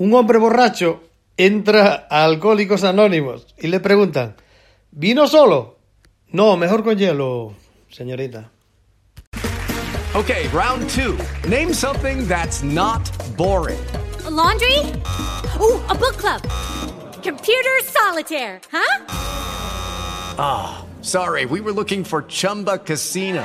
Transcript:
Un hombre borracho entra a Alcohólicos Anónimos y le preguntan, ¿vino solo? No, mejor con hielo, señorita. Okay, round two. Name something that's not boring. A laundry? Ooh, a book club. Computer solitaire, huh? Ah, oh, sorry, we were looking for Chumba Casino.